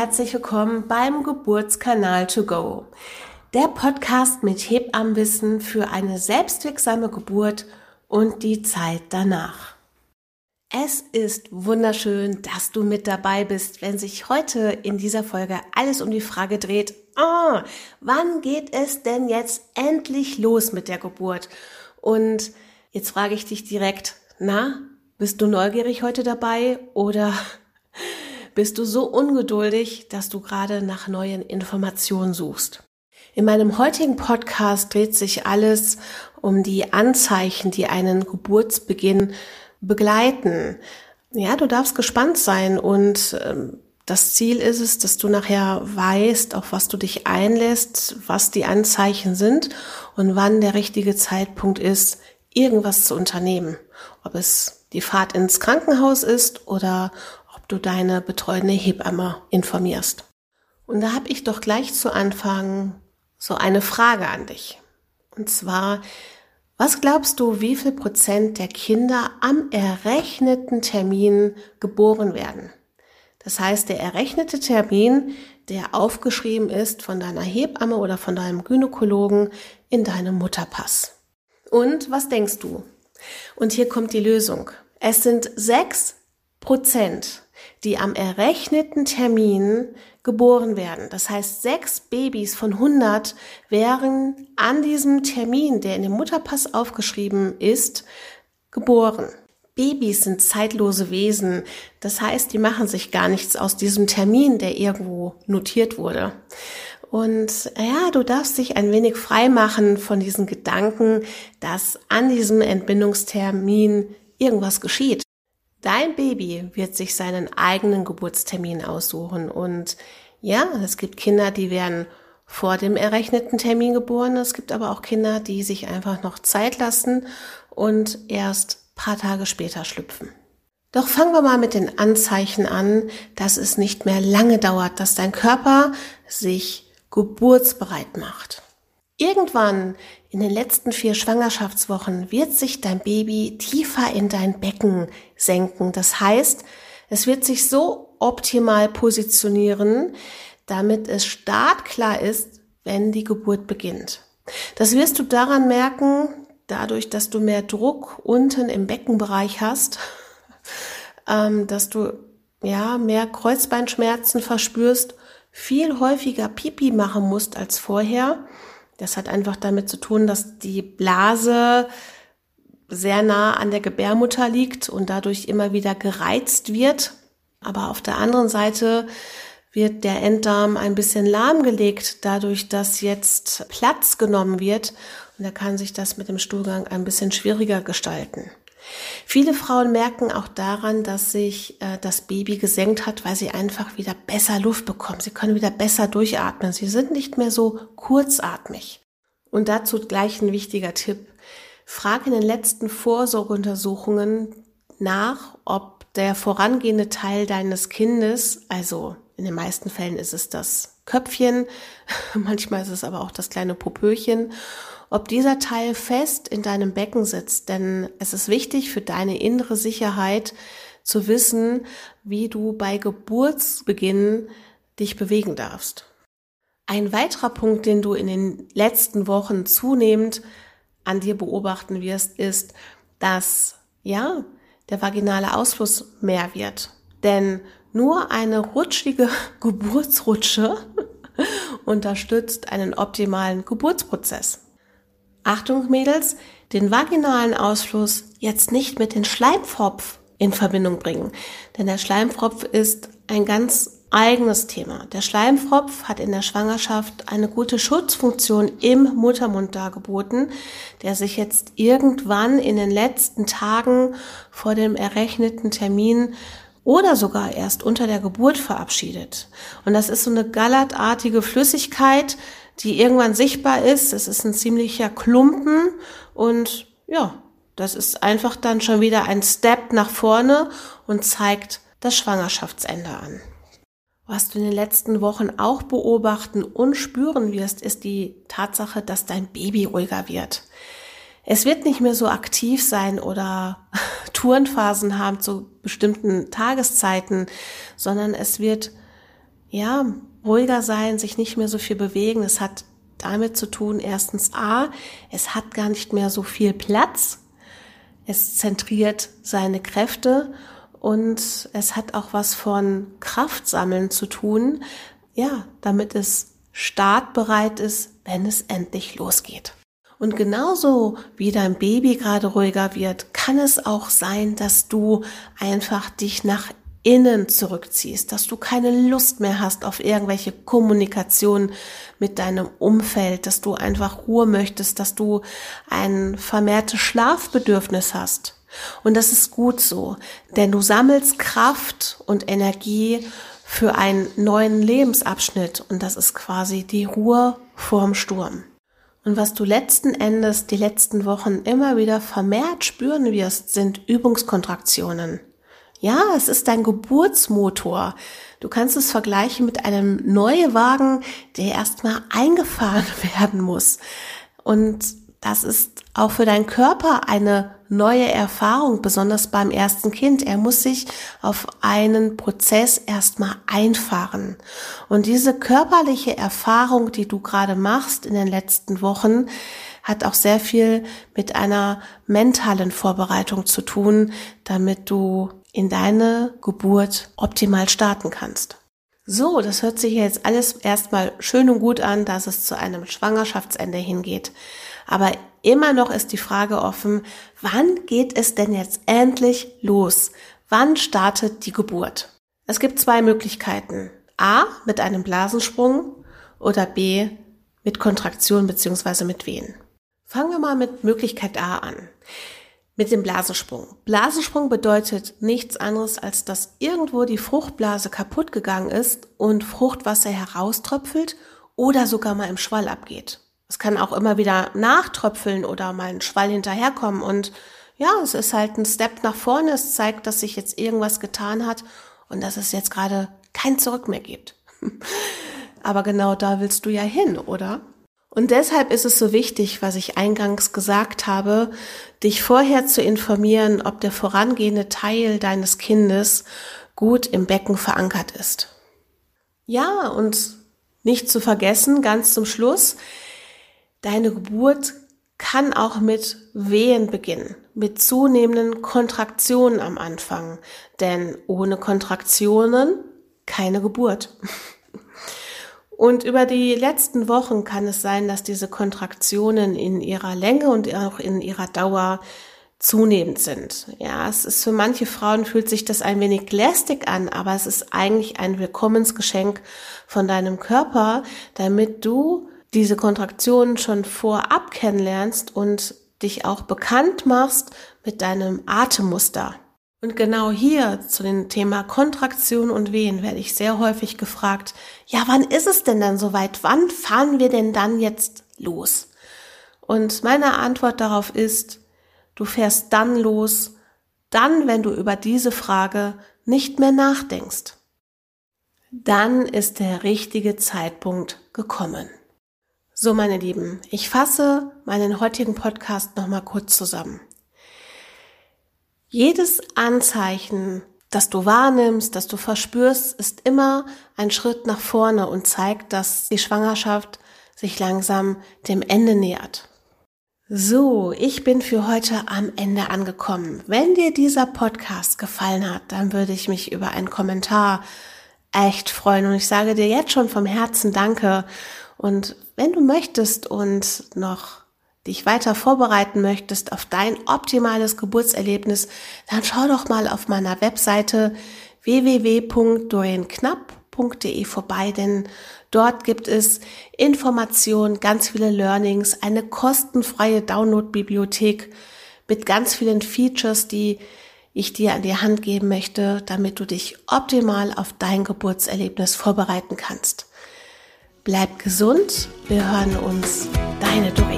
herzlich willkommen beim Geburtskanal to go. Der Podcast mit Hebammenwissen für eine selbstwirksame Geburt und die Zeit danach. Es ist wunderschön, dass du mit dabei bist, wenn sich heute in dieser Folge alles um die Frage dreht, oh, wann geht es denn jetzt endlich los mit der Geburt? Und jetzt frage ich dich direkt, na, bist du neugierig heute dabei oder bist du so ungeduldig, dass du gerade nach neuen Informationen suchst. In meinem heutigen Podcast dreht sich alles um die Anzeichen, die einen Geburtsbeginn begleiten. Ja, du darfst gespannt sein und ähm, das Ziel ist es, dass du nachher weißt, auf was du dich einlässt, was die Anzeichen sind und wann der richtige Zeitpunkt ist, irgendwas zu unternehmen. Ob es die Fahrt ins Krankenhaus ist oder du deine betreuende Hebamme informierst. Und da habe ich doch gleich zu Anfang so eine Frage an dich. Und zwar, was glaubst du, wie viel Prozent der Kinder am errechneten Termin geboren werden? Das heißt, der errechnete Termin, der aufgeschrieben ist von deiner Hebamme oder von deinem Gynäkologen in deinem Mutterpass. Und was denkst du? Und hier kommt die Lösung. Es sind sechs Prozent die am errechneten Termin geboren werden. Das heißt, sechs Babys von 100 wären an diesem Termin, der in dem Mutterpass aufgeschrieben ist, geboren. Babys sind zeitlose Wesen. Das heißt, die machen sich gar nichts aus diesem Termin, der irgendwo notiert wurde. Und ja, du darfst dich ein wenig frei machen von diesen Gedanken, dass an diesem Entbindungstermin irgendwas geschieht. Dein Baby wird sich seinen eigenen Geburtstermin aussuchen und ja, es gibt Kinder, die werden vor dem errechneten Termin geboren. Es gibt aber auch Kinder, die sich einfach noch Zeit lassen und erst paar Tage später schlüpfen. Doch fangen wir mal mit den Anzeichen an, dass es nicht mehr lange dauert, dass dein Körper sich geburtsbereit macht. Irgendwann in den letzten vier Schwangerschaftswochen wird sich dein Baby tiefer in dein Becken senken. Das heißt, es wird sich so optimal positionieren, damit es startklar ist, wenn die Geburt beginnt. Das wirst du daran merken, dadurch, dass du mehr Druck unten im Beckenbereich hast, ähm, dass du ja mehr Kreuzbeinschmerzen verspürst, viel häufiger Pipi machen musst als vorher das hat einfach damit zu tun, dass die Blase sehr nah an der Gebärmutter liegt und dadurch immer wieder gereizt wird. Aber auf der anderen Seite wird der Enddarm ein bisschen lahmgelegt, dadurch, dass jetzt Platz genommen wird. Und da kann sich das mit dem Stuhlgang ein bisschen schwieriger gestalten. Viele Frauen merken auch daran, dass sich äh, das Baby gesenkt hat, weil sie einfach wieder besser Luft bekommen. Sie können wieder besser durchatmen. Sie sind nicht mehr so kurzatmig. Und dazu gleich ein wichtiger Tipp. Frag in den letzten Vorsorgeuntersuchungen nach, ob der vorangehende Teil deines Kindes, also in den meisten Fällen ist es das Köpfchen, manchmal ist es aber auch das kleine Popöchen, ob dieser Teil fest in deinem Becken sitzt. Denn es ist wichtig für deine innere Sicherheit zu wissen, wie du bei Geburtsbeginn dich bewegen darfst. Ein weiterer Punkt, den du in den letzten Wochen zunehmend an dir beobachten wirst, ist, dass, ja, der vaginale Ausfluss mehr wird. Denn nur eine rutschige Geburtsrutsche unterstützt einen optimalen Geburtsprozess. Achtung Mädels, den vaginalen Ausfluss jetzt nicht mit dem Schleimpfropf in Verbindung bringen. Denn der Schleimpfropf ist ein ganz eigenes Thema. Der Schleimpfropf hat in der Schwangerschaft eine gute Schutzfunktion im Muttermund dargeboten, der sich jetzt irgendwann in den letzten Tagen vor dem errechneten Termin oder sogar erst unter der Geburt verabschiedet. Und das ist so eine gallertartige Flüssigkeit, die irgendwann sichtbar ist. Es ist ein ziemlicher Klumpen und ja, das ist einfach dann schon wieder ein Step nach vorne und zeigt das Schwangerschaftsende an. Was du in den letzten Wochen auch beobachten und spüren wirst, ist die Tatsache, dass dein Baby ruhiger wird. Es wird nicht mehr so aktiv sein oder Tourenphasen haben zu bestimmten Tageszeiten, sondern es wird ja, ruhiger sein, sich nicht mehr so viel bewegen. Es hat damit zu tun, erstens A, es hat gar nicht mehr so viel Platz. Es zentriert seine Kräfte und es hat auch was von Kraftsammeln zu tun. Ja, damit es startbereit ist, wenn es endlich losgeht. Und genauso wie dein Baby gerade ruhiger wird, kann es auch sein, dass du einfach dich nach innen zurückziehst, dass du keine Lust mehr hast auf irgendwelche Kommunikation mit deinem Umfeld, dass du einfach Ruhe möchtest, dass du ein vermehrtes Schlafbedürfnis hast. Und das ist gut so, denn du sammelst Kraft und Energie für einen neuen Lebensabschnitt und das ist quasi die Ruhe vorm Sturm. Und was du letzten Endes die letzten Wochen immer wieder vermehrt spüren wirst, sind Übungskontraktionen. Ja, es ist dein Geburtsmotor. Du kannst es vergleichen mit einem Neuwagen, der erstmal eingefahren werden muss. Und das ist auch für deinen Körper eine neue Erfahrung, besonders beim ersten Kind. Er muss sich auf einen Prozess erstmal einfahren. Und diese körperliche Erfahrung, die du gerade machst in den letzten Wochen, hat auch sehr viel mit einer mentalen Vorbereitung zu tun, damit du in deine Geburt optimal starten kannst. So, das hört sich jetzt alles erstmal schön und gut an, dass es zu einem Schwangerschaftsende hingeht. Aber immer noch ist die Frage offen, wann geht es denn jetzt endlich los? Wann startet die Geburt? Es gibt zwei Möglichkeiten. A, mit einem Blasensprung oder B, mit Kontraktion bzw. mit Wehen. Fangen wir mal mit Möglichkeit A an mit dem Blasensprung. Blasensprung bedeutet nichts anderes, als dass irgendwo die Fruchtblase kaputt gegangen ist und Fruchtwasser herauströpfelt oder sogar mal im Schwall abgeht. Es kann auch immer wieder nachtröpfeln oder mal ein Schwall hinterherkommen und ja, es ist halt ein Step nach vorne. Es zeigt, dass sich jetzt irgendwas getan hat und dass es jetzt gerade kein Zurück mehr gibt. Aber genau da willst du ja hin, oder? Und deshalb ist es so wichtig, was ich eingangs gesagt habe, dich vorher zu informieren, ob der vorangehende Teil deines Kindes gut im Becken verankert ist. Ja, und nicht zu vergessen, ganz zum Schluss, deine Geburt kann auch mit Wehen beginnen, mit zunehmenden Kontraktionen am Anfang, denn ohne Kontraktionen keine Geburt. Und über die letzten Wochen kann es sein, dass diese Kontraktionen in ihrer Länge und auch in ihrer Dauer zunehmend sind. Ja, es ist für manche Frauen fühlt sich das ein wenig lästig an, aber es ist eigentlich ein Willkommensgeschenk von deinem Körper, damit du diese Kontraktionen schon vorab kennenlernst und dich auch bekannt machst mit deinem Atemmuster. Und genau hier zu dem Thema Kontraktion und Wehen werde ich sehr häufig gefragt, ja, wann ist es denn dann soweit? Wann fahren wir denn dann jetzt los? Und meine Antwort darauf ist, du fährst dann los, dann, wenn du über diese Frage nicht mehr nachdenkst. Dann ist der richtige Zeitpunkt gekommen. So, meine Lieben, ich fasse meinen heutigen Podcast nochmal kurz zusammen. Jedes Anzeichen, das du wahrnimmst, das du verspürst, ist immer ein Schritt nach vorne und zeigt, dass die Schwangerschaft sich langsam dem Ende nähert. So, ich bin für heute am Ende angekommen. Wenn dir dieser Podcast gefallen hat, dann würde ich mich über einen Kommentar echt freuen. Und ich sage dir jetzt schon vom Herzen Danke. Und wenn du möchtest und noch dich weiter vorbereiten möchtest auf dein optimales Geburtserlebnis, dann schau doch mal auf meiner Webseite www.dorienknapp.de vorbei, denn dort gibt es Informationen, ganz viele Learnings, eine kostenfreie Download-Bibliothek mit ganz vielen Features, die ich dir an die Hand geben möchte, damit du dich optimal auf dein Geburtserlebnis vorbereiten kannst. Bleib gesund, wir hören uns, deine Doro.